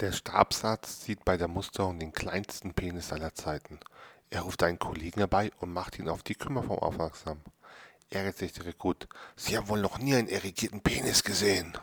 Der Stabsarzt sieht bei der Musterung den kleinsten Penis aller Zeiten. Er ruft einen Kollegen herbei und macht ihn auf die Kümmerform aufmerksam. Ärgert sich der Rekrut. Sie haben wohl noch nie einen erigierten Penis gesehen.